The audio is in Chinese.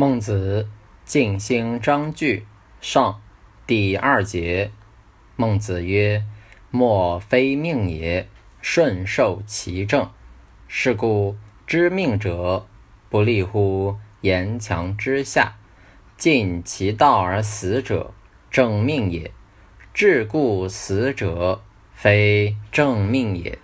孟子尽心章句上第二节，孟子曰：“莫非命也，顺受其正。是故知命者，不立乎言强之下。尽其道而死者，正命也；至故死者，非正命也。”